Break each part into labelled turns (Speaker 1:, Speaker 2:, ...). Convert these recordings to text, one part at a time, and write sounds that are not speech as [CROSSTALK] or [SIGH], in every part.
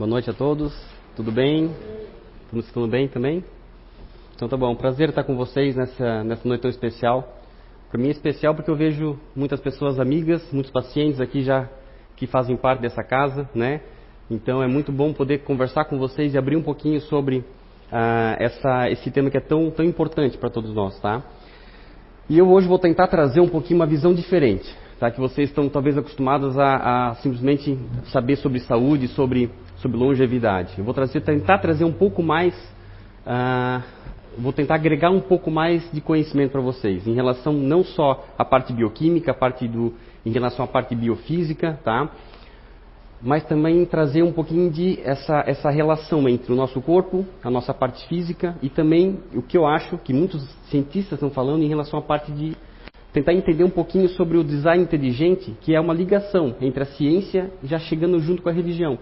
Speaker 1: Boa noite a todos. Tudo bem? Todos estão bem também? Então tá bom. Prazer estar com vocês nessa, nessa noite tão especial. Para mim é especial porque eu vejo muitas pessoas amigas, muitos pacientes aqui já que fazem parte dessa casa, né? Então é muito bom poder conversar com vocês e abrir um pouquinho sobre ah, essa, esse tema que é tão, tão importante para todos nós, tá? E eu hoje vou tentar trazer um pouquinho uma visão diferente, tá? Que vocês estão talvez acostumados a, a simplesmente saber sobre saúde, sobre sobre longevidade. Eu vou trazer, tentar trazer um pouco mais, uh, vou tentar agregar um pouco mais de conhecimento para vocês em relação não só à parte bioquímica, a parte do, em relação à parte biofísica, tá? Mas também trazer um pouquinho de essa, essa relação entre o nosso corpo, a nossa parte física e também o que eu acho que muitos cientistas estão falando em relação à parte de tentar entender um pouquinho sobre o design inteligente, que é uma ligação entre a ciência já chegando junto com a religião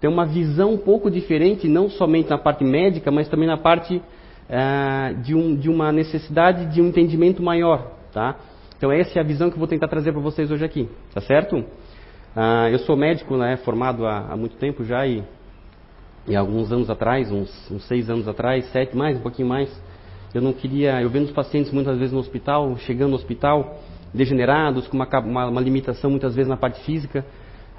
Speaker 1: tem uma visão um pouco diferente, não somente na parte médica, mas também na parte uh, de, um, de, uma necessidade de um entendimento maior, tá? Então essa é a visão que eu vou tentar trazer para vocês hoje aqui, tá certo? Uh, eu sou médico, né, formado há, há muito tempo já e, e alguns anos atrás, uns, uns, seis anos atrás, sete mais, um pouquinho mais, eu não queria, eu vendo os pacientes muitas vezes no hospital, chegando no hospital, degenerados, com uma, uma, uma limitação muitas vezes na parte física,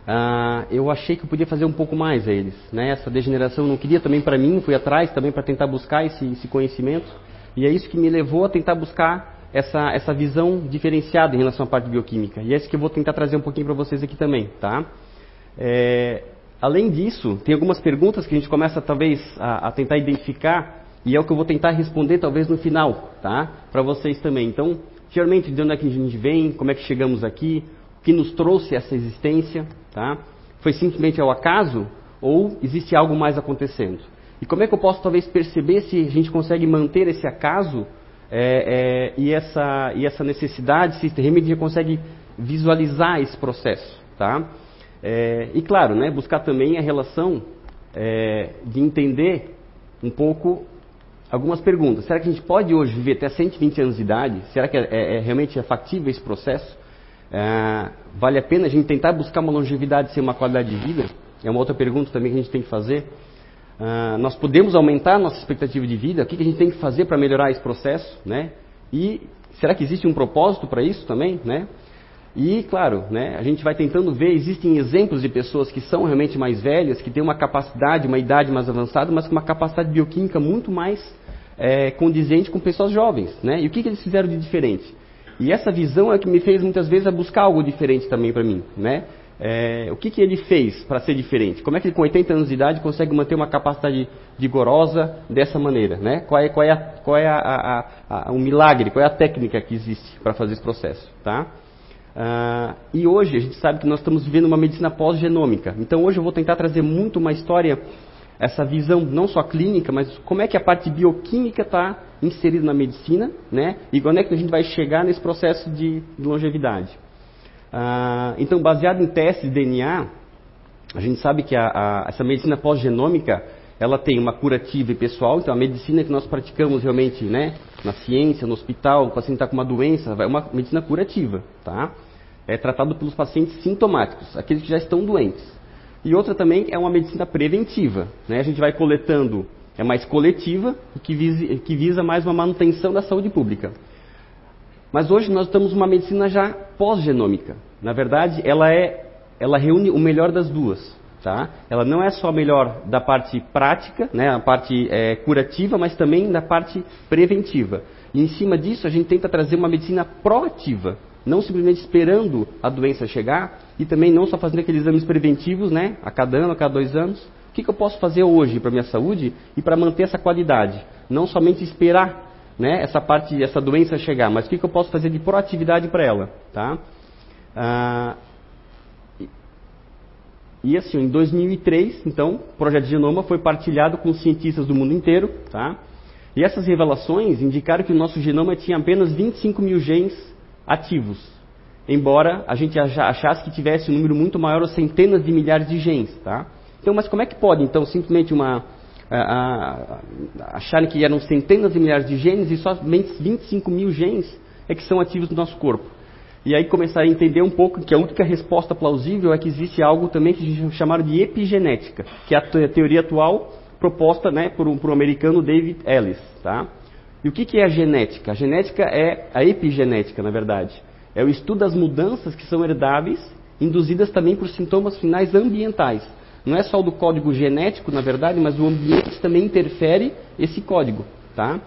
Speaker 1: ah, eu achei que eu podia fazer um pouco mais a eles. Né? Essa degeneração eu não queria também para mim, fui atrás também para tentar buscar esse, esse, conhecimento. E é isso que me levou a tentar buscar essa, essa visão diferenciada em relação à parte bioquímica. E é isso que eu vou tentar trazer um pouquinho para vocês aqui também. Tá? É, além disso, tem algumas perguntas que a gente começa talvez a, a, tentar identificar e é o que eu vou tentar responder talvez no final, tá? Para vocês também. Então, geralmente de onde é que a gente vem, como é que chegamos aqui, o que nos trouxe essa existência, Tá? Foi simplesmente ao acaso ou existe algo mais acontecendo? E como é que eu posso talvez perceber se a gente consegue manter esse acaso é, é, e, essa, e essa necessidade, se realmente consegue visualizar esse processo? Tá? É, e claro, né, buscar também a relação é, de entender um pouco algumas perguntas. Será que a gente pode hoje viver até 120 anos de idade? Será que é, é, é realmente é factível esse processo? É, vale a pena a gente tentar buscar uma longevidade sem uma qualidade de vida? É uma outra pergunta também que a gente tem que fazer. Uh, nós podemos aumentar a nossa expectativa de vida? O que, que a gente tem que fazer para melhorar esse processo? Né? E será que existe um propósito para isso também? Né? E, claro, né, a gente vai tentando ver, existem exemplos de pessoas que são realmente mais velhas, que têm uma capacidade, uma idade mais avançada, mas com uma capacidade bioquímica muito mais é, condizente com pessoas jovens. Né? E o que, que eles fizeram de diferente? E essa visão é que me fez muitas vezes a buscar algo diferente também para mim, né? É, o que, que ele fez para ser diferente? Como é que ele com 80 anos de idade consegue manter uma capacidade vigorosa dessa maneira? Né? Qual é, qual é, a, qual é a, a, a, o milagre, qual é a técnica que existe para fazer esse processo? Tá? Ah, e hoje a gente sabe que nós estamos vivendo uma medicina pós-genômica. Então hoje eu vou tentar trazer muito uma história essa visão não só clínica, mas como é que a parte bioquímica está inserida na medicina, né? E quando é que a gente vai chegar nesse processo de, de longevidade. Ah, então, baseado em testes de DNA, a gente sabe que a, a, essa medicina pós-genômica ela tem uma curativa e pessoal, então a medicina que nós praticamos realmente, né, na ciência, no hospital, o paciente está com uma doença, é uma medicina curativa, tá? É tratado pelos pacientes sintomáticos, aqueles que já estão doentes. E outra também é uma medicina preventiva. Né? A gente vai coletando, é mais coletiva, que visa, que visa mais uma manutenção da saúde pública. Mas hoje nós estamos numa medicina já pós-genômica. Na verdade, ela, é, ela reúne o melhor das duas. Tá? Ela não é só a melhor da parte prática, né, a parte é, curativa, mas também da parte preventiva. E em cima disso, a gente tenta trazer uma medicina proativa, não simplesmente esperando a doença chegar e também não só fazendo aqueles exames preventivos, né, a cada ano, a cada dois anos. O que, que eu posso fazer hoje para minha saúde e para manter essa qualidade? Não somente esperar, né, essa parte, essa doença chegar, mas o que, que eu posso fazer de proatividade para ela, tá? Ah, e assim, em 2003, então, o projeto Genoma foi partilhado com cientistas do mundo inteiro, tá? E essas revelações indicaram que o nosso genoma tinha apenas 25 mil genes ativos, embora a gente achasse que tivesse um número muito maior, ou centenas de milhares de genes, tá? Então, mas como é que pode, então, simplesmente uma acharem que eram centenas de milhares de genes e somente 25 mil genes é que são ativos no nosso corpo? E aí começar a entender um pouco que a única resposta plausível é que existe algo também que a gente chama de epigenética, que é a teoria atual proposta né, por, um, por um americano David Ellis. Tá? E o que, que é a genética? A genética é a epigenética, na verdade. É o estudo das mudanças que são herdáveis, induzidas também por sintomas finais ambientais. Não é só o do código genético, na verdade, mas o ambiente também interfere esse código. Tá?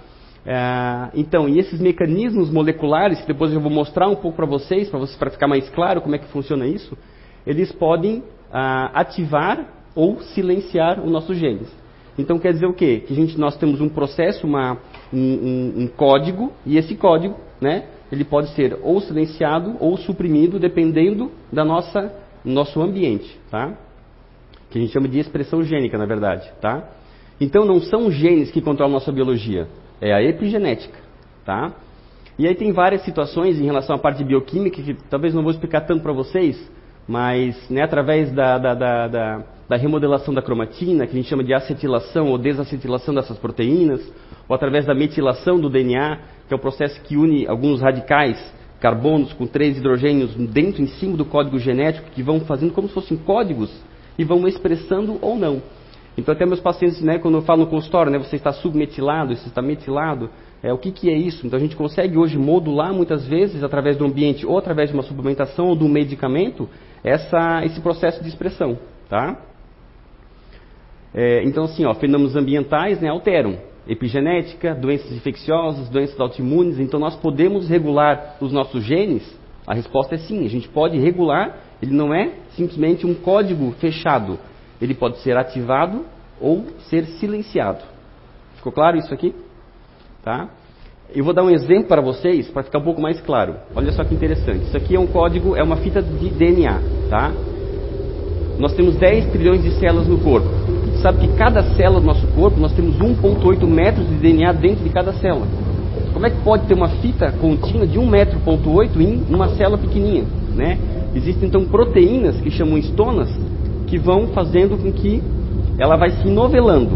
Speaker 1: É, então, e esses mecanismos moleculares, que depois eu vou mostrar um pouco para vocês, para vocês, ficar mais claro como é que funciona isso, eles podem ah, ativar ou silenciar os nossos genes. Então quer dizer o quê? Que a gente, nós temos um processo, uma, um, um, um código, e esse código, né, ele pode ser ou silenciado ou suprimido, dependendo da nossa nosso ambiente, tá? Que a gente chama de expressão gênica, na verdade, tá? Então não são genes que controlam nossa biologia, é a epigenética, tá? E aí tem várias situações em relação à parte de bioquímica que talvez não vou explicar tanto para vocês, mas né, através da, da, da, da, da remodelação da cromatina, que a gente chama de acetilação ou desacetilação dessas proteínas, ou através da metilação do DNA, que é o processo que une alguns radicais carbonos com três hidrogênios dentro em cima do código genético, que vão fazendo como se fossem códigos e vão expressando ou não. Então, até meus pacientes, né, quando eu falo no consultório, né, você está submetilado, você está metilado, é, o que, que é isso? Então, a gente consegue hoje modular muitas vezes, através do ambiente ou através de uma suplementação ou de um medicamento, essa, esse processo de expressão. Tá? É, então, assim, ó, fenômenos ambientais né, alteram. Epigenética, doenças infecciosas, doenças autoimunes. Então, nós podemos regular os nossos genes? A resposta é sim, a gente pode regular. Ele não é simplesmente um código fechado ele pode ser ativado ou ser silenciado. Ficou claro isso aqui? Tá? Eu vou dar um exemplo para vocês para ficar um pouco mais claro. Olha só que interessante. Isso aqui é um código, é uma fita de DNA, tá? Nós temos 10 trilhões de células no corpo. Sabe que cada célula do nosso corpo, nós temos 1,8 metros de DNA dentro de cada célula. Como é que pode ter uma fita contínua de 1,8 metro em uma célula pequenininha, né? Existem então proteínas que chamam estonas que vão fazendo com que ela vai se novelando.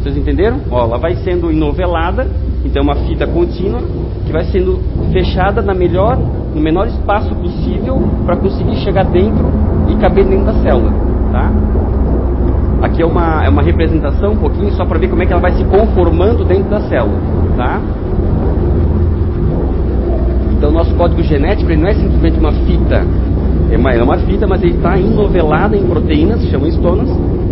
Speaker 1: Vocês entenderam? Ó, ela vai sendo enovelada, então é uma fita contínua que vai sendo fechada na melhor, no menor espaço possível para conseguir chegar dentro e caber dentro da célula, tá? Aqui é uma, é uma representação um pouquinho só para ver como é que ela vai se conformando dentro da célula, tá? Então nosso código genético ele não é simplesmente uma fita é uma, é uma fita, mas ele está enovelado em proteínas, se chamam estonas,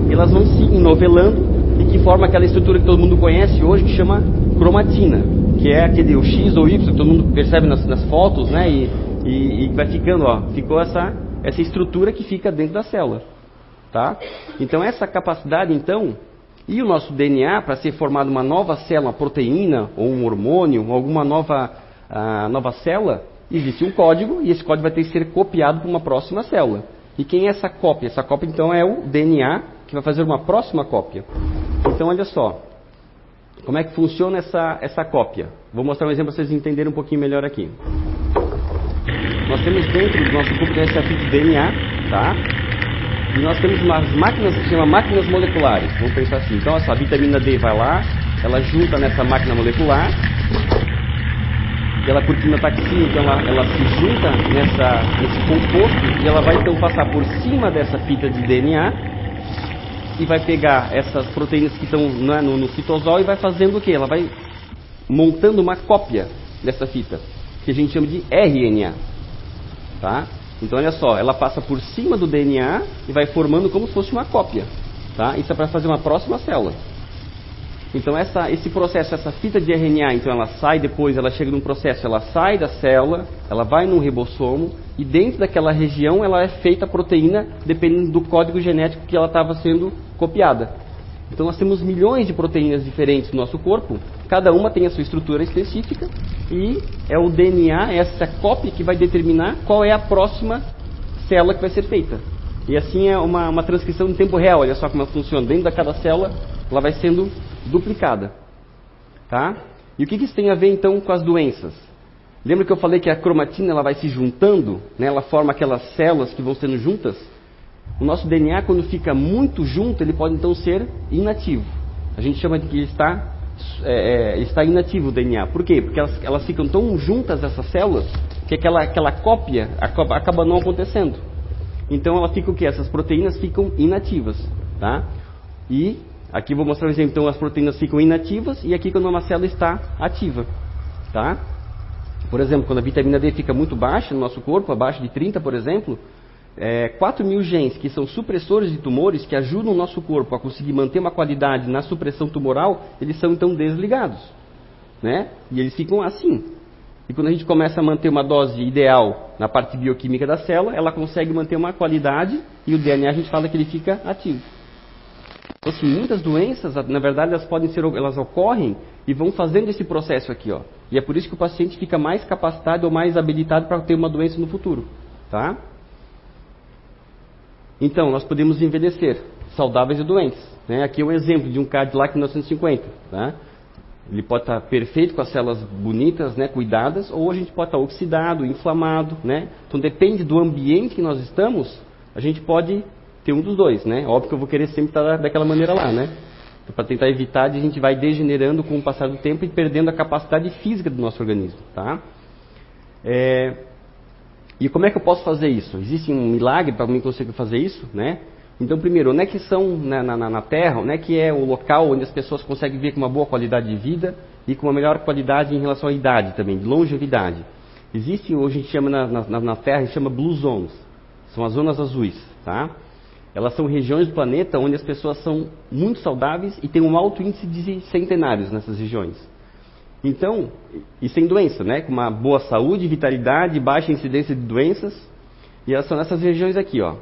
Speaker 1: e elas vão se enovelando e que forma aquela estrutura que todo mundo conhece hoje, que chama cromatina, que é aquele o X ou Y que todo mundo percebe nas, nas fotos, né? E, e, e, vai ficando, ó, ficou essa, essa estrutura que fica dentro da célula, tá? Então essa capacidade, então, e o nosso DNA para ser formado uma nova célula, uma proteína ou um hormônio, alguma nova, uh, nova célula, existe um código e esse código vai ter que ser copiado para uma próxima célula. E quem é essa cópia? Essa cópia então é o DNA que vai fazer uma próxima cópia. Então olha só, como é que funciona essa, essa cópia? Vou mostrar um exemplo para vocês entenderem um pouquinho melhor aqui. Nós temos dentro do nosso corpo essa fita de DNA, tá? E nós temos umas máquinas que se chamam máquinas moleculares. Vamos pensar assim. Então essa vitamina D vai lá, ela junta nessa máquina molecular pela cortina taxia, então ela, ela se junta nessa, nesse composto e ela vai então passar por cima dessa fita de DNA e vai pegar essas proteínas que estão né, no, no citosol e vai fazendo o que? Ela vai montando uma cópia dessa fita, que a gente chama de RNA. Tá? Então olha só, ela passa por cima do DNA e vai formando como se fosse uma cópia. Tá? Isso é para fazer uma próxima célula. Então essa, esse processo, essa fita de RNA, então ela sai depois, ela chega num processo, ela sai da célula, ela vai num ribossomo e dentro daquela região ela é feita a proteína dependendo do código genético que ela estava sendo copiada. Então nós temos milhões de proteínas diferentes no nosso corpo, cada uma tem a sua estrutura específica e é o DNA, essa cópia que vai determinar qual é a próxima célula que vai ser feita. E assim é uma, uma transcrição em tempo real, olha só como ela funciona. Dentro de cada célula, ela vai sendo duplicada. Tá? E o que, isso tem a ver então com as doenças? Lembra que eu falei que a cromatina ela vai se juntando, né? ela forma aquelas células que vão sendo juntas? O nosso DNA, quando fica muito junto, ele pode então ser inativo. A gente chama de que ele está, é, é, está inativo o DNA. Por quê? Porque elas, elas ficam tão juntas, essas células, que que aquela, aquela cópia acaba, acaba não acontecendo. Então ela fica o que? Essas proteínas ficam inativas, tá? E aqui vou mostrar um exemplo. Então as proteínas ficam inativas e aqui quando uma célula está ativa, tá? Por exemplo, quando a vitamina D fica muito baixa no nosso corpo, abaixo de 30, por exemplo, é, 4 mil genes que são supressores de tumores, que ajudam o nosso corpo a conseguir manter uma qualidade na supressão tumoral, eles são então desligados. Né? E eles ficam assim. E quando a gente começa a manter uma dose ideal na parte bioquímica da célula, ela consegue manter uma qualidade e o DNA a gente fala que ele fica ativo. Então, assim, muitas doenças, na verdade, elas podem ser, elas ocorrem e vão fazendo esse processo aqui, ó. E é por isso que o paciente fica mais capacitado ou mais habilitado para ter uma doença no futuro, tá? Então, nós podemos envelhecer, saudáveis e doentes. Né? Aqui é um exemplo de um Cadillac 1950, tá? Ele pode estar perfeito com as células bonitas, né, cuidadas, ou a gente pode estar oxidado, inflamado, né? Então depende do ambiente que nós estamos, a gente pode ter um dos dois, né? Óbvio que eu vou querer sempre estar daquela maneira lá, né? Então, para tentar evitar, a gente vai degenerando com o passar do tempo e perdendo a capacidade física do nosso organismo, tá? É... E como é que eu posso fazer isso? Existe um milagre para mim conseguir fazer isso, né? Então, primeiro, onde é que são na, na, na, Terra, onde é que é o local onde as pessoas conseguem viver com uma boa qualidade de vida e com uma melhor qualidade em relação à idade também, de longevidade. Existe, hoje a gente chama na, na, na Terra, a gente chama Blue Zones, são as zonas azuis, tá? Elas são regiões do planeta onde as pessoas são muito saudáveis e têm um alto índice de centenários nessas regiões. Então, e sem doença, né? Com uma boa saúde, vitalidade, baixa incidência de doenças. E elas são nessas regiões aqui, ó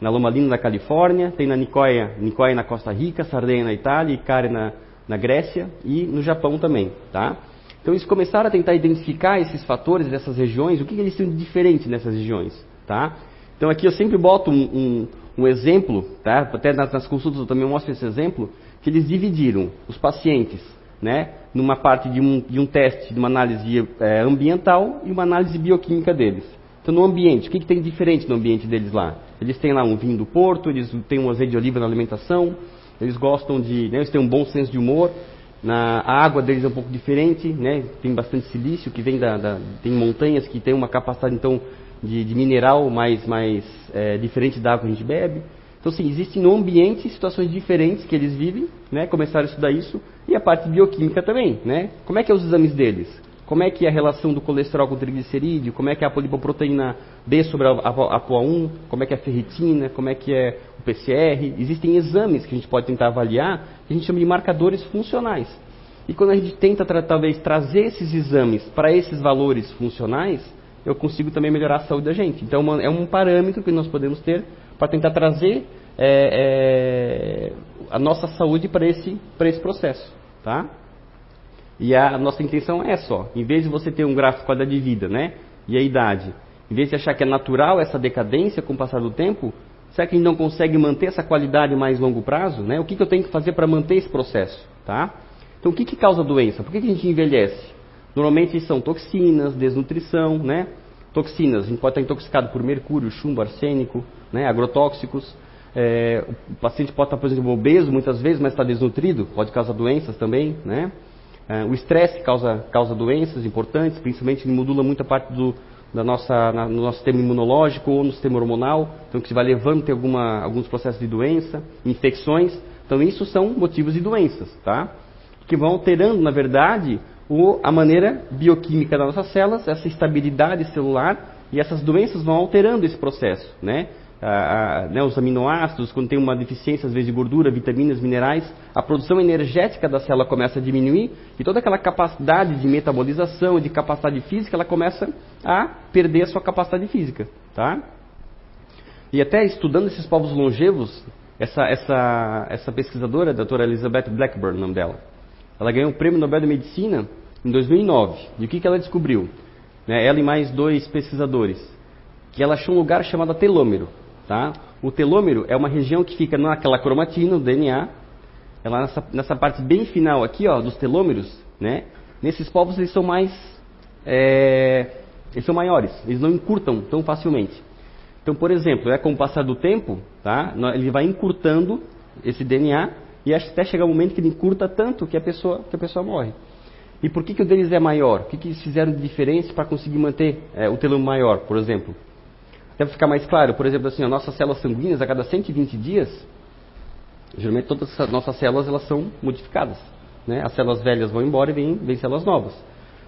Speaker 1: na Loma Linda, na Califórnia, tem na Nicoya, Nicoya na Costa Rica, Sardenha na Itália, Icare na, na Grécia e no Japão também, tá? Então eles começaram a tentar identificar esses fatores dessas regiões, o que, que eles têm de diferente nessas regiões, tá? Então aqui eu sempre boto um, um, um exemplo, tá? Até nas, nas, consultas eu também mostro esse exemplo, que eles dividiram os pacientes, né? Numa parte de um, de um teste, de uma análise é, ambiental e uma análise bioquímica deles. Então, no ambiente, o que, que tem diferente no ambiente deles lá? Eles têm lá um vinho do Porto, eles têm um azeite de oliva na alimentação, eles gostam de. Né, eles têm um bom senso de humor. Na, a água deles é um pouco diferente, né? tem bastante silício que vem da, da tem montanhas que tem uma capacidade então de, de mineral mais, mais é, diferente da água que a gente bebe. Então, sim, existem no ambiente situações diferentes que eles vivem, né? Começaram a estudar isso. E a parte bioquímica também, né? Como é que é os exames deles? como é que é a relação do colesterol com o triglicerídeo, como é que é a polipoproteína B sobre a, a, a POA1, como é que é a ferritina, como é que é o PCR. Existem exames que a gente pode tentar avaliar, que a gente chama de marcadores funcionais. E quando a gente tenta talvez trazer esses exames para esses valores funcionais, eu consigo também melhorar a saúde da gente. Então é um parâmetro que nós podemos ter para tentar trazer é, é, a nossa saúde para esse, esse processo. Tá? E a nossa intenção é só, em vez de você ter um gráfico de qualidade de vida, né? E a idade, em vez de achar que é natural essa decadência com o passar do tempo, será que a gente não consegue manter essa qualidade mais longo prazo, né? O que, que eu tenho que fazer para manter esse processo, tá? Então, o que, que causa doença? Por que, que a gente envelhece? Normalmente são toxinas, desnutrição, né? Toxinas, a gente pode estar intoxicado por mercúrio, chumbo, arsênico, né? agrotóxicos. É, o paciente pode estar, por exemplo, obeso muitas vezes, mas está desnutrido, pode causar doenças também, né? Uh, o estresse causa, causa doenças importantes, principalmente modula muita parte do, da nossa, na, no nosso sistema imunológico ou no sistema hormonal, então que vai levando ter alguma, alguns processos de doença, infecções. Então isso são motivos de doenças, tá? Que vão alterando, na verdade, o, a maneira bioquímica das nossas células, essa estabilidade celular, e essas doenças vão alterando esse processo, né? A, né, os aminoácidos, quando tem uma deficiência, às vezes, de gordura, vitaminas, minerais, a produção energética da célula começa a diminuir e toda aquela capacidade de metabolização de capacidade física, ela começa a perder a sua capacidade física, tá? E até estudando esses povos longevos, essa, essa, essa pesquisadora, a doutora Elizabeth Blackburn, o nome dela, ela ganhou o Prêmio Nobel de Medicina em 2009. E o que, que ela descobriu? Né, ela e mais dois pesquisadores, que ela achou um lugar chamado telômero. Tá? O telômero é uma região que fica naquela cromatina, no DNA, ela nessa, nessa parte bem final aqui, ó, dos telômeros, né? Nesses povos eles são mais, é, eles são maiores, eles não encurtam tão facilmente. Então, por exemplo, é com o passar do tempo, tá? Ele vai encurtando esse DNA e até chegar um momento que ele encurta tanto que a pessoa, que a pessoa morre. E por que, que o deles é maior? O que, que eles fizeram de diferença para conseguir manter é, o telômero maior, por exemplo? Deve ficar mais claro, por exemplo, assim, as nossas células sanguíneas, a cada 120 dias, geralmente todas as nossas células elas são modificadas. Né? As células velhas vão embora e vêm, vêm células novas.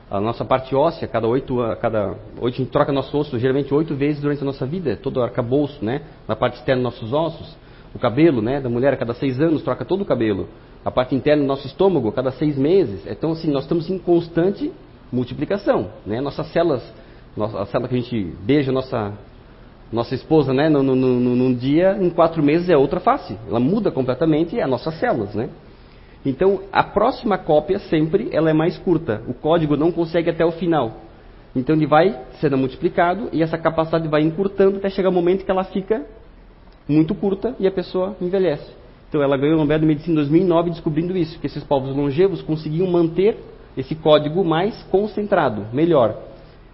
Speaker 1: A nossa parte óssea, cada oito, cada oito a gente troca nosso osso geralmente oito vezes durante a nossa vida, todo o arcabouço, né? Na parte externa nossos ossos. O cabelo, né? Da mulher a cada seis anos troca todo o cabelo. A parte interna do nosso estômago a cada seis meses. Então assim, nós estamos em constante multiplicação, né? Nossas células, nossa, a célula que a gente beija, nossa nossa esposa, né? No, num dia, em quatro meses é outra face. Ela muda completamente as nossas células, né? Então, a próxima cópia sempre ela é mais curta. O código não consegue até o final. Então, ele vai sendo multiplicado e essa capacidade vai encurtando até chegar o um momento que ela fica muito curta e a pessoa envelhece. Então, ela ganhou o Nobel de Medicina em 2009 descobrindo isso, que esses povos longevos conseguiam manter esse código mais concentrado, melhor.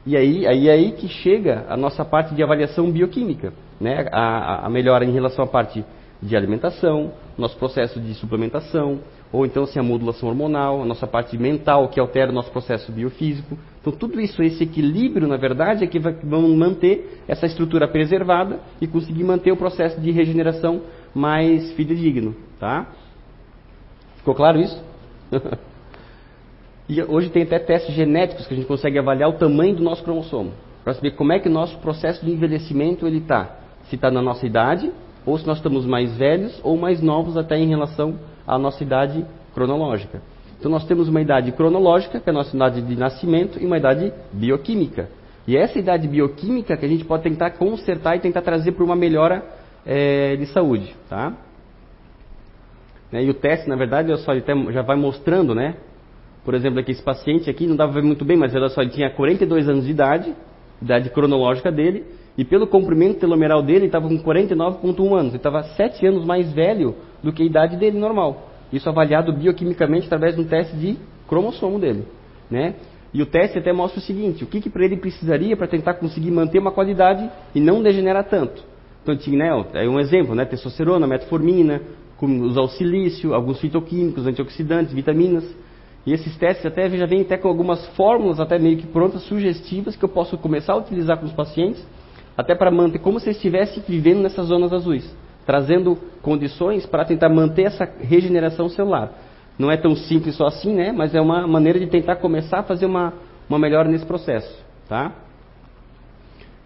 Speaker 1: E aí, aí, aí que chega a nossa parte de avaliação bioquímica, né? a, a melhora em relação à parte de alimentação, nosso processo de suplementação, ou então assim, a modulação hormonal, a nossa parte mental que altera o nosso processo biofísico. Então tudo isso, esse equilíbrio, na verdade, é que vai manter essa estrutura preservada e conseguir manter o processo de regeneração mais fidedigno, tá? Ficou claro isso? [LAUGHS] e hoje tem até testes genéticos que a gente consegue avaliar o tamanho do nosso cromossomo, para saber como é que o nosso processo de envelhecimento ele está. Se está na nossa idade, ou se nós estamos mais velhos ou mais novos até em relação à nossa idade cronológica. Então nós temos uma idade cronológica, que é a nossa idade de nascimento, e uma idade bioquímica. E é essa idade bioquímica que a gente pode tentar consertar e tentar trazer para uma melhora é, de saúde. Tá? E o teste, na verdade, olha só, ele já vai mostrando, né? Por exemplo, aqui esse paciente aqui, não dava ver muito bem, mas olha só, ele tinha 42 anos de idade, idade cronológica dele, e pelo comprimento telomeral dele, ele estava com 49,1 anos. Ele estava 7 anos mais velho do que a idade dele normal. Isso avaliado bioquimicamente através de um teste de cromossomo dele. Né? E o teste até mostra o seguinte: o que, que para ele precisaria para tentar conseguir manter uma qualidade e não degenerar tanto. Então, tinha, né, é um exemplo: né, testosterona, metformina, usar o silício, alguns fitoquímicos, antioxidantes, vitaminas. E esses testes até já vêm até com algumas fórmulas até meio que prontas, sugestivas, que eu posso começar a utilizar com os pacientes até para manter como se estivesse vivendo nessas zonas azuis, trazendo condições para tentar manter essa regeneração celular. Não é tão simples só assim, né? Mas é uma maneira de tentar começar a fazer uma, uma melhora nesse processo, tá?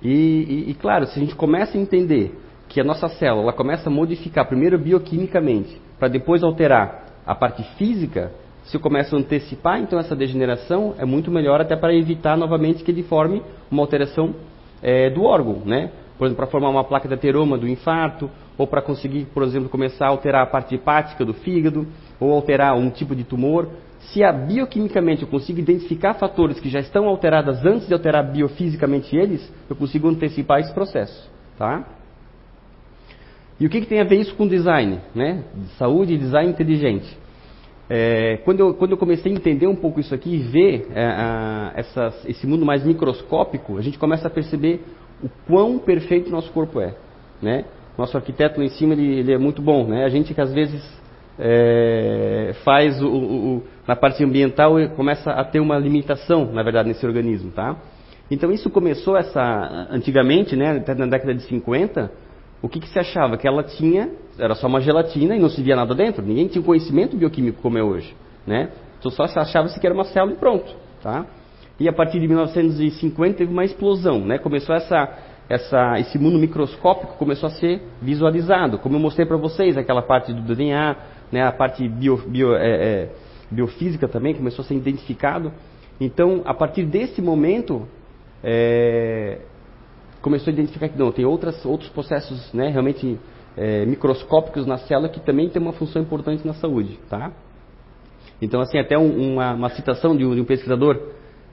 Speaker 1: E, e, e, claro, se a gente começa a entender que a nossa célula começa a modificar primeiro bioquimicamente, para depois alterar a parte física, se eu começo a antecipar então essa degeneração, é muito melhor até para evitar novamente que ele forme uma alteração é, do órgão, né? Por exemplo, para formar uma placa de ateroma do infarto, ou para conseguir, por exemplo, começar a alterar a parte hepática do fígado, ou alterar um tipo de tumor. Se a, bioquimicamente eu consigo identificar fatores que já estão alterados antes de alterar biofisicamente eles, eu consigo antecipar esse processo, tá? E o que, que tem a ver isso com design, né? Saúde e design inteligente. É, quando, eu, quando eu comecei a entender um pouco isso aqui e ver é, a, essas, esse mundo mais microscópico, a gente começa a perceber o quão perfeito nosso corpo é. Né? Nosso arquiteto lá em cima ele, ele é muito bom. Né? A gente que às vezes é, faz o, o, o, na parte ambiental começa a ter uma limitação, na verdade, nesse organismo. Tá? Então isso começou essa antigamente, né, até na década de 50, o que, que se achava? Que ela tinha, era só uma gelatina e não se via nada dentro. Ninguém tinha conhecimento bioquímico como é hoje. Né? Então só se achava-se que era uma célula e pronto. Tá? E a partir de 1950 teve uma explosão. Né? Começou essa, essa, esse mundo microscópico começou a ser visualizado. Como eu mostrei para vocês, aquela parte do DNA, né? a parte bio, bio, é, é, biofísica também começou a ser identificado. Então, a partir desse momento, é, começou a identificar que não, tem outras, outros processos né, realmente é, microscópicos na célula que também tem uma função importante na saúde. Tá? Então, assim, até um, uma, uma, citação de um, de um pesquisador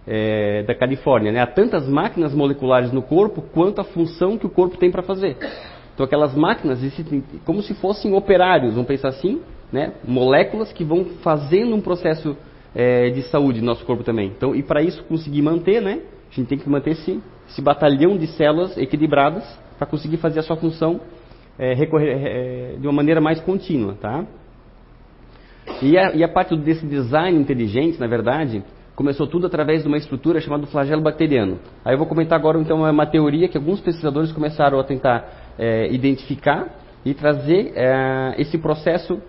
Speaker 1: é, da Califórnia, né? há tantas máquinas moleculares no corpo quanto a função que o corpo tem para fazer. Então, aquelas máquinas existem como se fossem operários, vamos pensar assim, né? moléculas que vão fazendo um processo é, de saúde no nosso corpo também. Então, e para isso conseguir manter, né? A gente tem que manter esse esse batalhão de células equilibradas para conseguir fazer a sua função é, recorrer, é, de uma maneira mais contínua, tá? E a, e a parte desse design inteligente, na verdade, começou tudo através de uma estrutura chamada flagelo bacteriano. Aí eu vou comentar agora então uma teoria que alguns pesquisadores começaram a tentar é, identificar e trazer é, esse processo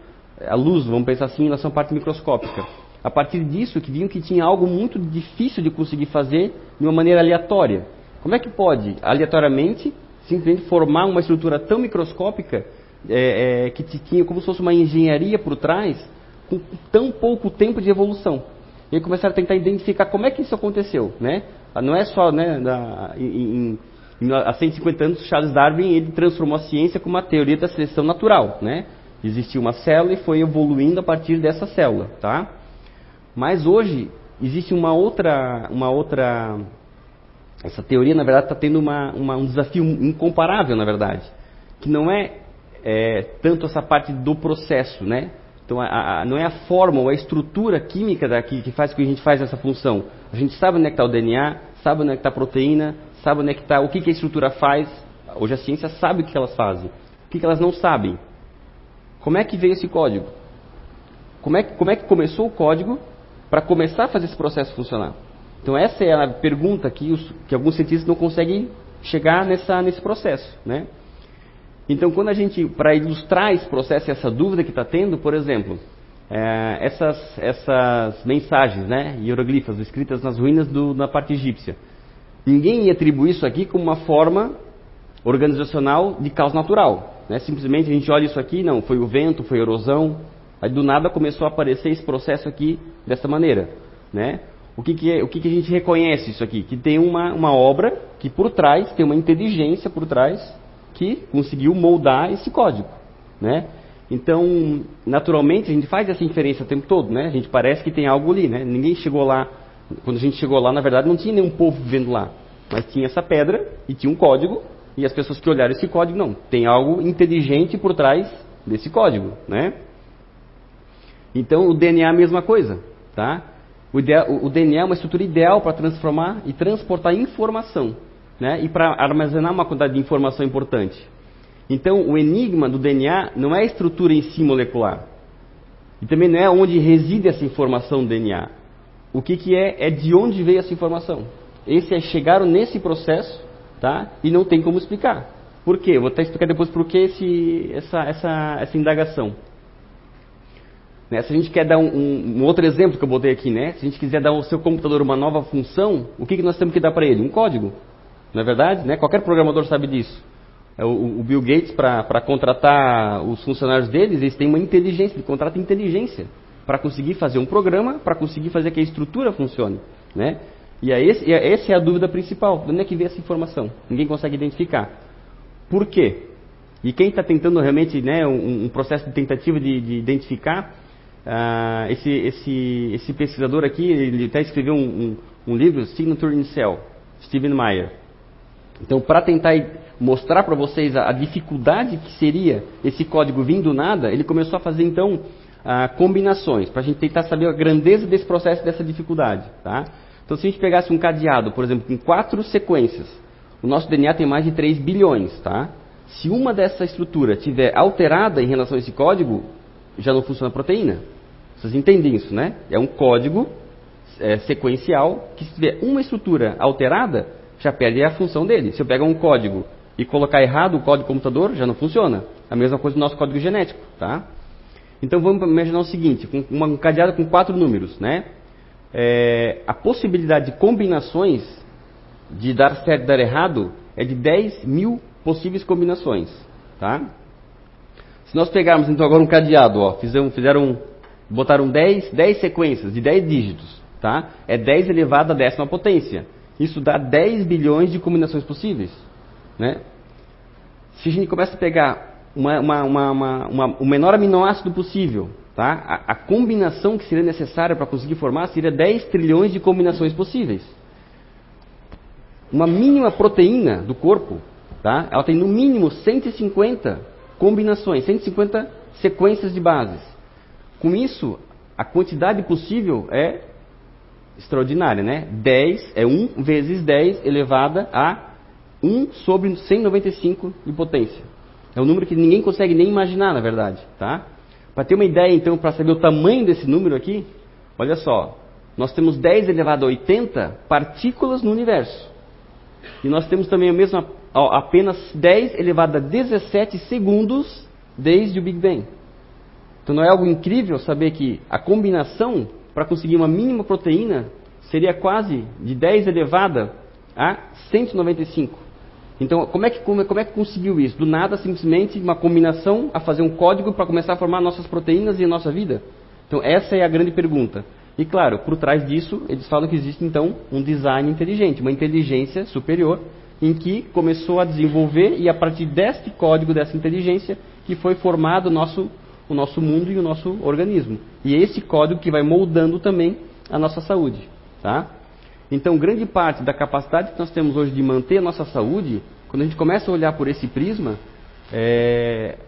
Speaker 1: à luz, vamos pensar assim, na sua parte microscópica. A partir disso, que viam que tinha algo muito difícil de conseguir fazer de uma maneira aleatória. Como é que pode, aleatoriamente, simplesmente formar uma estrutura tão microscópica é, é, que tinha como se fosse uma engenharia por trás, com tão pouco tempo de evolução? E aí começaram a tentar identificar como é que isso aconteceu, né? Não é só, né, na, em, há 150 anos, Charles Darwin ele transformou a ciência com uma teoria da seleção natural, né? Existia uma célula e foi evoluindo a partir dessa célula, tá? Mas hoje existe uma outra, uma outra, essa teoria na verdade está tendo uma, uma, um desafio incomparável, na verdade, que não é, é tanto essa parte do processo, né? Então, a, a, não é a forma ou a estrutura química daqui que faz que a gente faz essa função. A gente sabe onde é que está o DNA, sabe onde é que está a proteína, sabe onde é que está, o que, que a estrutura faz. Hoje a ciência sabe o que elas fazem. O que, que elas não sabem? Como é que veio esse código? Como é como é que começou o código para começar a fazer esse processo funcionar? Então essa é a pergunta que, os, que alguns cientistas não conseguem chegar nessa, nesse processo, né? Então, quando a gente, para ilustrar esse processo, essa dúvida que está tendo, por exemplo, é, essas, essas mensagens, né, hieroglifas escritas nas ruínas do, na parte egípcia, ninguém ia atribuir isso aqui como uma forma organizacional de caos natural. Né? Simplesmente a gente olha isso aqui, não, foi o vento, foi a erosão, aí do nada começou a aparecer esse processo aqui dessa maneira. Né? O, que, que, é, o que, que a gente reconhece isso aqui? Que tem uma, uma obra que por trás, tem uma inteligência por trás, que conseguiu moldar esse código, né? Então, naturalmente, a gente faz essa inferência o tempo todo, né? A gente parece que tem algo ali, né? Ninguém chegou lá, quando a gente chegou lá, na verdade, não tinha nenhum povo vivendo lá, mas tinha essa pedra e tinha um código, e as pessoas que olharam esse código, não, tem algo inteligente por trás desse código, né? Então, o DNA é a mesma coisa, tá? O, o DNA é uma estrutura ideal para transformar e transportar informação né, e para armazenar uma quantidade de informação importante. Então, o enigma do DNA não é a estrutura em si molecular. E também não é onde reside essa informação do DNA. O que, que é? É de onde veio essa informação. Esse é chegaram nesse processo tá? e não tem como explicar. Por quê? Vou até explicar depois por que esse, essa, essa, essa indagação. Né? Se a gente quer dar um, um, um, outro exemplo que eu botei aqui, né? se a gente quiser dar ao seu computador uma nova função, o que, que nós temos que dar para ele? Um código. Não é verdade? Né? Qualquer programador sabe disso. É o, o Bill Gates, para contratar os funcionários deles, eles têm uma inteligência, ele contrata inteligência para conseguir fazer um programa, para conseguir fazer que a estrutura funcione. Né? E é é, essa é a dúvida principal. De onde é que vem essa informação? Ninguém consegue identificar. Por quê? E quem está tentando realmente né, um, um, processo de tentativa de, de identificar, uh, esse, esse, esse, pesquisador aqui, ele até escreveu um, um, um livro, Signature in Cell, Steven Meyer. Então, para tentar mostrar para vocês a, a, dificuldade que seria esse código vindo do nada, ele começou a fazer então ah, combinações, para a gente tentar saber a grandeza desse processo, dessa dificuldade. Tá? Então, se a gente pegasse um cadeado, por exemplo, com quatro sequências, o nosso DNA tem mais de 3 bilhões. Tá? Se uma dessa estrutura tiver alterada em relação a esse código, já não funciona a proteína. Vocês entendem isso, né? É um código é, sequencial que se tiver uma estrutura alterada, já perde a função dele. Se eu pegar um código e colocar errado o código computador, já não funciona. A mesma coisa do nosso código genético, tá? Então vamos imaginar o seguinte, com uma, um cadeado com quatro números, né? É, a possibilidade de combinações de dar certo e dar errado é de 10 mil possíveis combinações, tá? Se nós pegarmos então agora um cadeado, ó, fizeram, fizeram botaram 10, 10 sequências de 10 dígitos, tá? É 10 elevado à décima potência. Isso dá 10 bilhões de combinações possíveis. Né? Se a gente começa a pegar uma, uma, uma, o menor aminoácido possível, tá? a, a combinação que seria necessária para conseguir formar seria 10 trilhões de combinações possíveis. Uma mínima proteína do corpo, tá? ela tem no mínimo 150 combinações, 150 sequências de bases. Com isso, a quantidade possível é extraordinária, né? 10 é 1 vezes 10 elevada a 1 sobre 195 de potência. É um número que ninguém consegue nem imaginar, na verdade, tá? Para ter uma ideia, então, para saber o tamanho desse número aqui, olha só. nós temos 10 elevado a 80 partículas no universo. E nós temos também a mesma, apenas 10 elevado a 17 segundos desde o Big Bang. Então não é algo incrível saber que a combinação para conseguir uma mínima proteína seria quase de 10 elevada a 195. Então, como é, que, como, como é que conseguiu isso? Do nada, simplesmente uma combinação a fazer um código para começar a formar nossas proteínas e a nossa vida? Então, essa é a grande pergunta. E claro, por trás disso, eles falam que existe então um design inteligente, uma inteligência superior, em que começou a desenvolver e a partir deste código, dessa inteligência, que foi formado o nosso, o nosso mundo e o nosso organismo. E é esse código que vai moldando também a nossa saúde. Tá? Então, grande parte da capacidade que nós temos hoje de manter a nossa saúde, quando a gente começa a olhar por esse prisma, é...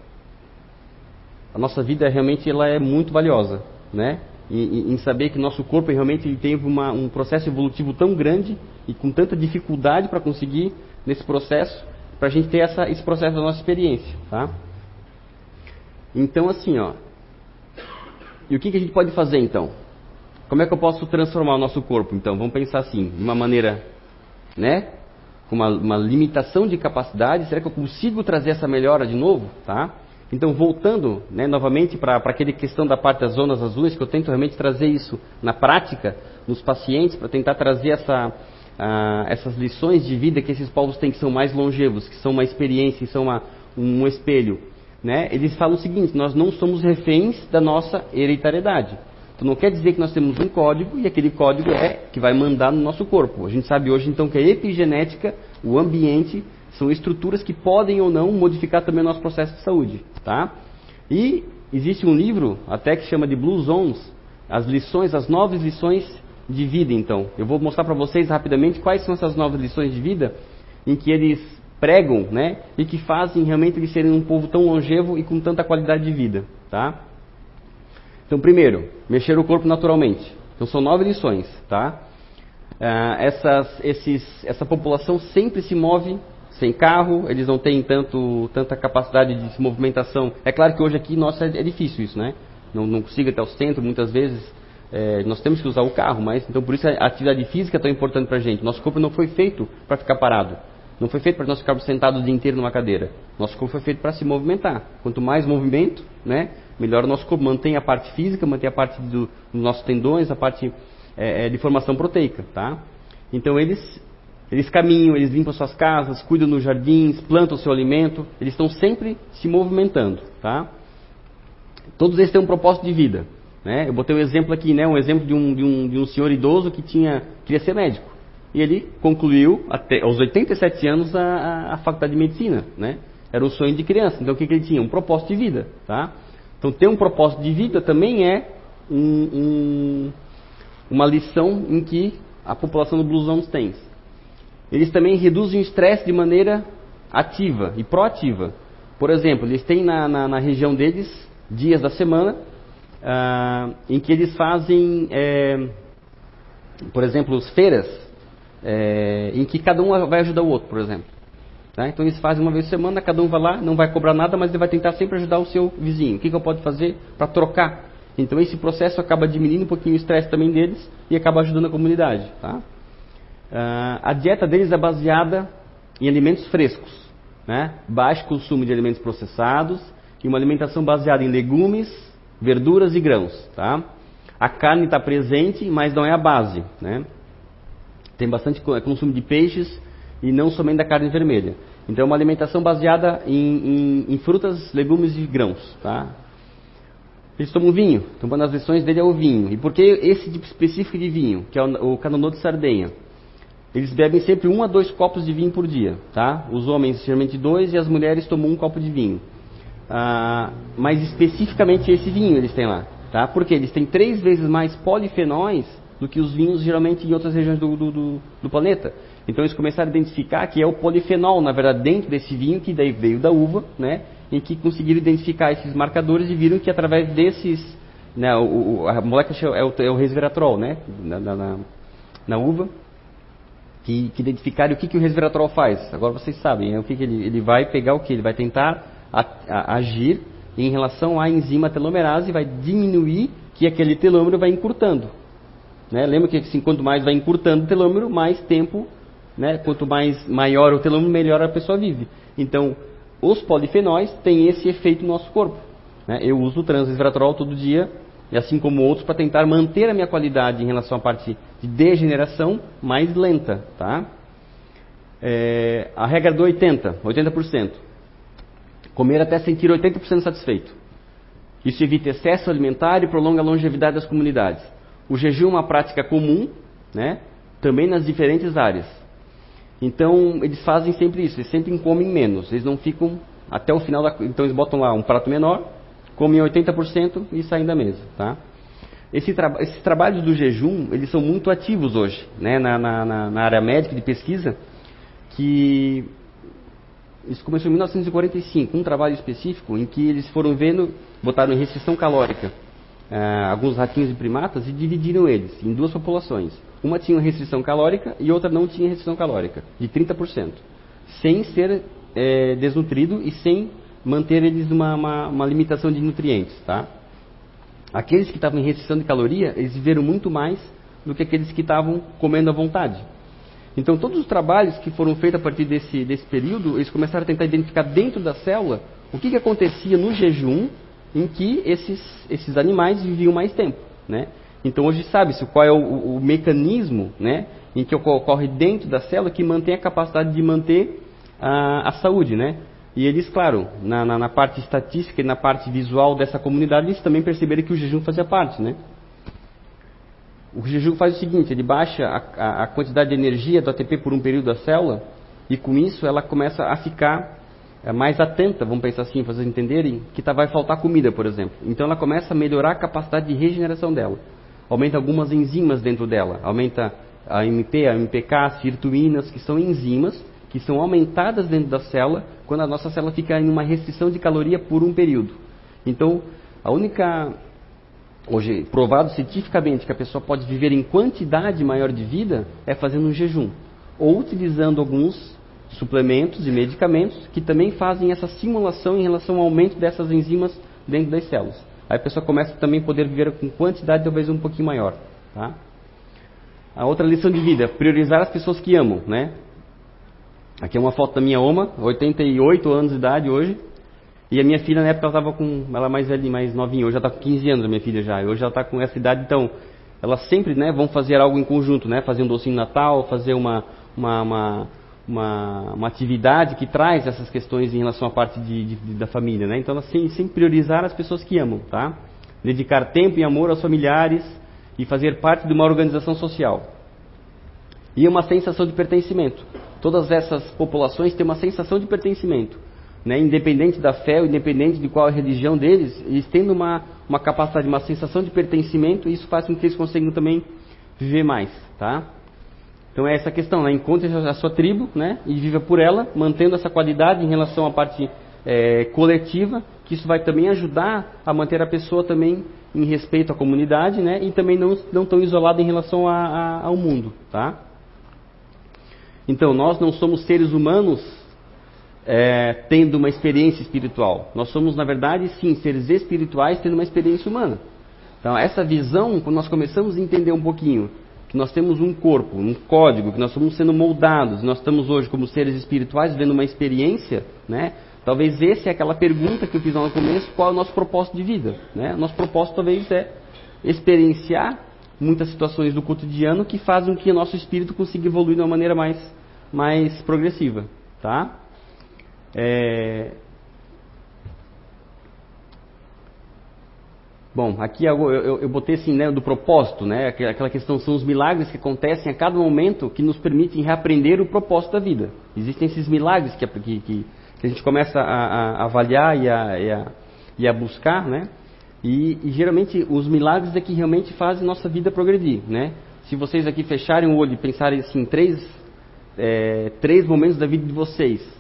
Speaker 1: a nossa vida realmente ela é muito valiosa, né? Em, em saber que nosso corpo realmente ele teve uma, um processo evolutivo tão grande e com tanta dificuldade para conseguir nesse processo, para a gente ter essa, esse processo da nossa experiência, tá? Então, assim, ó. E o que, que a gente pode fazer então? Como é que eu posso transformar o nosso corpo? Então, vamos pensar assim, de uma maneira, né? Com uma, uma limitação de capacidade, será que eu consigo trazer essa melhora de novo, tá? Então, voltando né, novamente para aquela questão da parte das zonas azuis, que eu tento realmente trazer isso na prática, nos pacientes, para tentar trazer essa, essas lições de vida que esses povos têm, que são mais longevos, que são uma experiência, que são uma, um espelho. Né? Eles falam o seguinte: nós não somos reféns da nossa hereditariedade. Então não quer dizer que nós temos um código e aquele código é que vai mandar no nosso corpo. A gente sabe hoje então que a epigenética, o ambiente, são estruturas que podem ou não modificar também o nosso processo de saúde, tá? E existe um livro até que chama de Blue Zones, as lições, as novas lições de vida então. Eu vou mostrar para vocês rapidamente quais são essas novas lições de vida em que eles pregam, né? E que fazem realmente eles serem um povo tão longevo e com tanta qualidade de vida, tá? Então, primeiro, mexer o corpo naturalmente. Então, são nove lições, tá? Ah, essas, esses, essa população sempre se move sem carro, eles não têm tanto, tanta capacidade de movimentação. É claro que hoje aqui, nossa, é, é difícil isso, né? Não, não consigo até o centro, muitas vezes é, nós temos que usar o carro, mas então por isso a atividade física é tão importante para a gente. Nosso corpo não foi feito para ficar parado. Não foi feito para nós ficarmos sentados o dia inteiro numa cadeira. Nosso corpo foi feito para se movimentar. Quanto mais movimento, né, melhor o nosso corpo. Mantém a parte física, mantém a parte do, dos nossos tendões, a parte é, é, de formação proteica. Tá? Então eles, eles caminham, eles limpam suas casas, cuidam dos jardins, plantam o seu alimento. Eles estão sempre se movimentando. Tá? Todos eles têm um propósito de vida. Né? Eu botei um exemplo aqui, né, um exemplo de um, de um, de um senhor idoso que tinha, queria ser médico e ele concluiu, até aos 87 anos, a, a, a faculdade de medicina. Né? Era um sonho de criança. Então o que, que, ele tinha? Um propósito de vida. Tá? Então ter um propósito de vida também é um, um, uma lição em que a população do Blusons tem. Eles também reduzem o estresse de maneira ativa e proativa. Por exemplo, eles têm na, na, na região deles dias da semana ah, em que eles fazem, é, por exemplo, feiras é, em que cada um vai ajudar o outro, por exemplo. Tá? Então eles fazem uma vez por semana, cada um vai lá, não vai cobrar nada, mas ele vai tentar sempre ajudar o seu vizinho. O que, que eu posso fazer para trocar? Então esse processo acaba diminuindo um pouquinho o estresse também deles e acaba ajudando a comunidade. Tá? Uh, a dieta deles é baseada em alimentos frescos, né? baixo consumo de alimentos processados e uma alimentação baseada em legumes, verduras e grãos. Tá? A carne está presente, mas não é a base. Né? Tem bastante consumo de peixes e não somente da carne vermelha. Então é uma alimentação baseada em, em, em frutas, legumes e grãos. Tá? Eles tomam vinho. Então uma das lições dele é o vinho. E por que esse tipo específico de vinho, que é o, o Canonô de Sardenha? Eles bebem sempre um a dois copos de vinho por dia. Tá? Os homens geralmente dois e as mulheres tomam um copo de vinho. Ah, mas especificamente esse vinho eles têm lá. Tá? Porque eles têm três vezes mais polifenóis do que os vinhos geralmente em outras regiões do, do, do, do, planeta. Então eles começaram a identificar que é o polifenol, na verdade, dentro desse vinho, que daí veio da uva, né? Em que conseguiram identificar esses marcadores e viram que através desses, né, o, a molécula é o, é o resveratrol, né? Na, na, na uva, que, que, identificaram o que, que o resveratrol faz. Agora vocês sabem, é o que, que ele, ele vai pegar o que? Ele vai tentar a, a, agir em relação à enzima telomerase e vai diminuir que aquele telômero vai encurtando. Né? Lembra que assim, quanto mais vai encurtando o telômero, mais tempo, né? quanto mais maior o telômero, melhor a pessoa vive. Então, os polifenóis têm esse efeito no nosso corpo. Né? Eu uso transresveratrol todo dia, e assim como outros, para tentar manter a minha qualidade em relação à parte de degeneração mais lenta. Tá? É, a regra do 80, 80%. Comer até sentir 80% satisfeito. Isso evita excesso alimentar e prolonga a longevidade das comunidades. O jejum é uma prática comum, né? também nas diferentes áreas. Então, eles fazem sempre isso, eles sempre comem menos, eles não ficam até o final da. Então, eles botam lá um prato menor, comem 80% e saem da mesa. Tá? Esse tra... Esses trabalhos do jejum, eles são muito ativos hoje, né? na, na, na área médica de pesquisa, que isso começou em 1945, um trabalho específico em que eles foram vendo, botaram em restrição calórica uh, alguns ratinhos e primatas e dividiram eles em duas populações. Uma tinha restrição calórica e outra não tinha restrição calórica, de 30%, sem ser é, desnutrido e sem manter eles uma, uma, uma limitação de nutrientes. Tá? Aqueles que estavam em restrição de caloria, eles viveram muito mais do que aqueles que estavam comendo à vontade. Então, todos os trabalhos que foram feitos a partir desse, desse período, eles começaram a tentar identificar dentro da célula o que, que acontecia no jejum em que esses, esses animais viviam mais tempo. Né? Então hoje sabe-se qual é o, o, mecanismo né, em que ocorre dentro da célula que mantém a capacidade de manter a, a saúde. Né? E eles, claro, na, na, na, parte estatística e na parte visual dessa comunidade, eles também perceberam que o jejum fazia parte. Né? O jejum faz o seguinte, ele baixa a, a, quantidade de energia do ATP por um período da célula e com isso ela começa a ficar é mais atenta, vamos pensar assim, para vocês entenderem, que tá, vai faltar comida, por exemplo. Então ela começa a melhorar a capacidade de regeneração dela. Aumenta algumas enzimas dentro dela. Aumenta a MP, a MPK, as sirtuínas, que são enzimas que são aumentadas dentro da célula quando a nossa célula fica em uma restrição de caloria por um período. Então, a única hoje provado cientificamente que a pessoa pode viver em quantidade maior de vida é fazendo um jejum ou utilizando alguns suplementos e medicamentos que também fazem essa simulação em relação ao aumento dessas enzimas dentro das células. Aí a pessoa começa também a poder viver com quantidade talvez um pouquinho maior. Tá? A outra lição de vida, priorizar as pessoas que amam, né? Aqui é uma foto da minha oma, 88 anos de idade hoje. E a minha filha na época ela estava com, ela é mais velha, mais novinha, hoje ela está com 15 anos a minha filha já. Hoje ela está com essa idade, então elas sempre, né, vão fazer algo em conjunto, né? Fazer um docinho de Natal, fazer uma, uma, uma uma, uma atividade que traz essas questões em relação à parte de, de, de, da família, né? Então, ela sem, sem priorizar as pessoas que amam, tá? Dedicar tempo e amor aos familiares e fazer parte de uma organização social. E uma sensação de pertencimento. Todas essas populações têm uma sensação de pertencimento. Né? Independente da fé, independente de qual é a religião deles, eles têm uma, uma capacidade, uma sensação de pertencimento e isso faz com que eles consigam também viver mais, tá? Então é essa questão, né? encontre a sua tribo né? e viva por ela, mantendo essa qualidade em relação à parte é, coletiva, que isso vai também ajudar a manter a pessoa também em respeito à comunidade né? e também não, não tão isolada em relação a, a, ao mundo. Tá? Então, nós não somos seres humanos é, tendo uma experiência espiritual. Nós somos, na verdade, sim, seres espirituais tendo uma experiência humana. Então, essa visão, quando nós começamos a entender um pouquinho que nós temos um corpo, um código, que nós estamos sendo moldados, nós estamos hoje como seres espirituais vivendo uma experiência, né? Talvez essa é aquela pergunta que eu fiz lá no começo, qual é o nosso propósito de vida, né? Nosso propósito talvez é experienciar muitas situações do cotidiano que fazem com que o nosso espírito consiga evoluir de uma maneira mais, mais progressiva, tá? É, Bom, aqui eu, eu, eu botei assim, né, do propósito, né, aquela questão são os milagres que acontecem a cada momento que nos permitem reaprender o propósito da vida. Existem esses milagres que, que, que a gente começa a, a avaliar e a, e, a, e a, buscar, né, e, e, geralmente os milagres é que realmente fazem nossa vida progredir, né. Se vocês aqui fecharem o olho e pensarem assim, três, é, três momentos da vida de vocês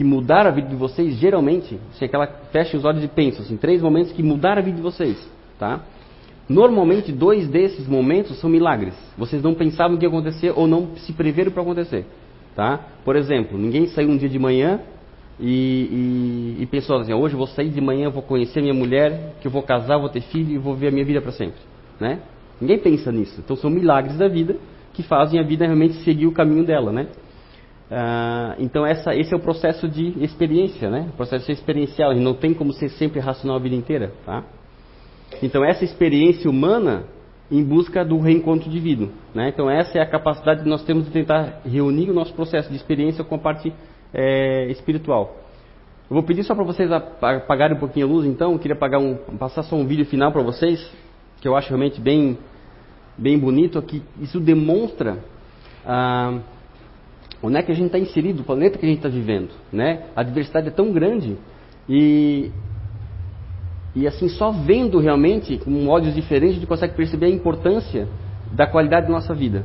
Speaker 1: que mudaram a vida de vocês, geralmente, se aquela fecha os olhos e pensa assim, três momentos que mudaram a vida de vocês, tá? Normalmente, dois desses momentos são milagres. Vocês não pensavam que ia acontecer ou não se preveram para acontecer, tá? Por exemplo, ninguém saiu um dia de manhã e, e, e pensou assim, hoje eu vou sair de manhã, vou conhecer minha mulher, que eu vou casar, vou ter filho e vou ver a minha vida para sempre, né? Ninguém pensa nisso. Então são milagres da vida que fazem a vida realmente seguir o caminho dela, né? Ah, então essa, esse é o processo de experiência, né? O processo experiencial. E não tem como ser sempre racional a vida inteira, tá? Então essa experiência humana em busca do reencontro divino, né? Então essa é a capacidade que nós temos de tentar reunir o nosso processo de experiência com a parte é, espiritual. Eu vou pedir só para vocês apagarem um pouquinho a luz, então. Eu queria um, passar só um vídeo final para vocês, que eu acho realmente bem, bem bonito. Que isso demonstra ah, onde é que a gente está inserido, o planeta que a gente está vivendo. Né? A diversidade é tão grande e, e assim, só vendo realmente, com olhos diferentes, a gente consegue perceber a importância da qualidade da nossa vida.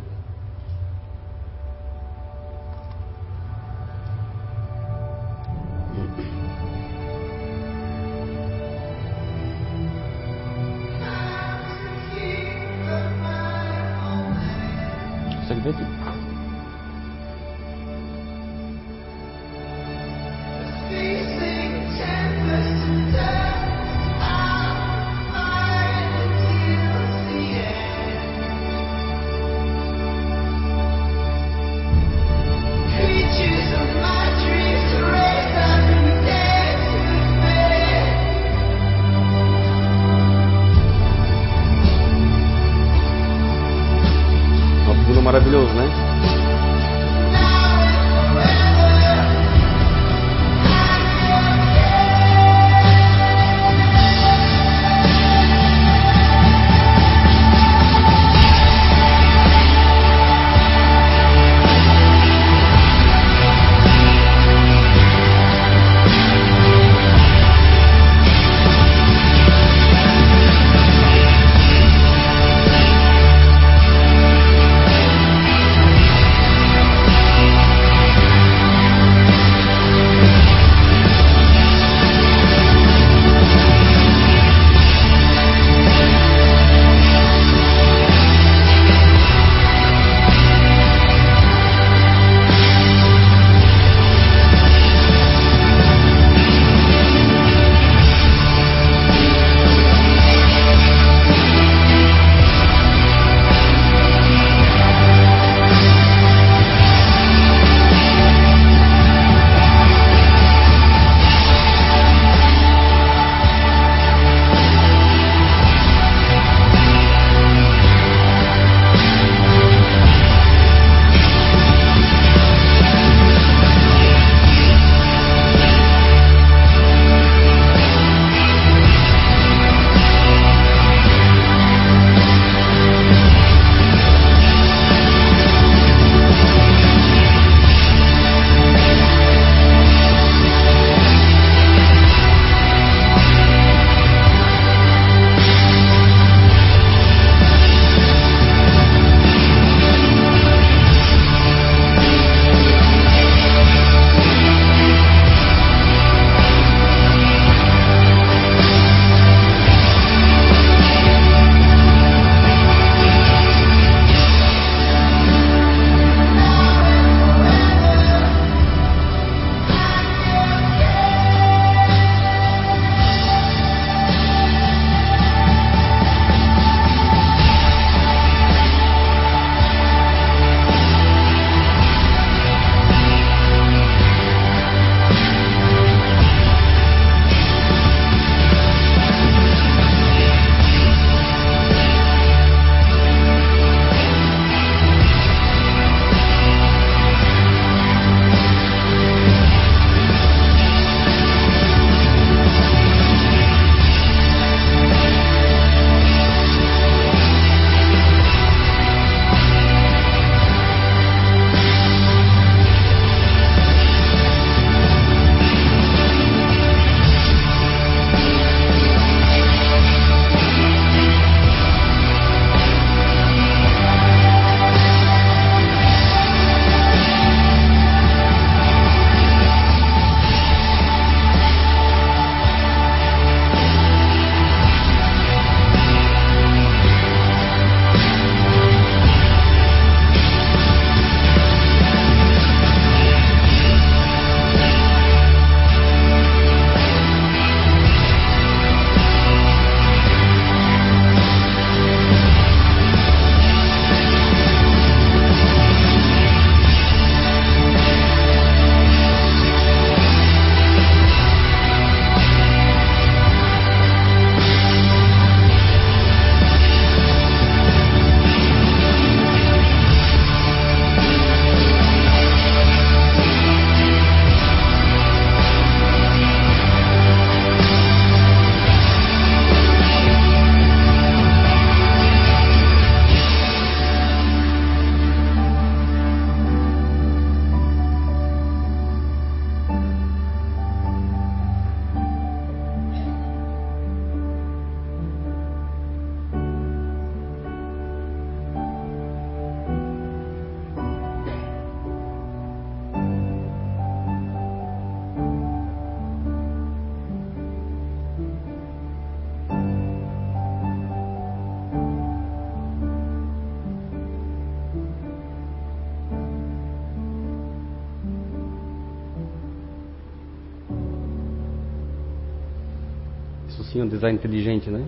Speaker 1: Um design inteligente, né?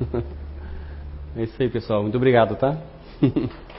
Speaker 1: [LAUGHS] É isso aí, pessoal. Muito obrigado, tá? [LAUGHS]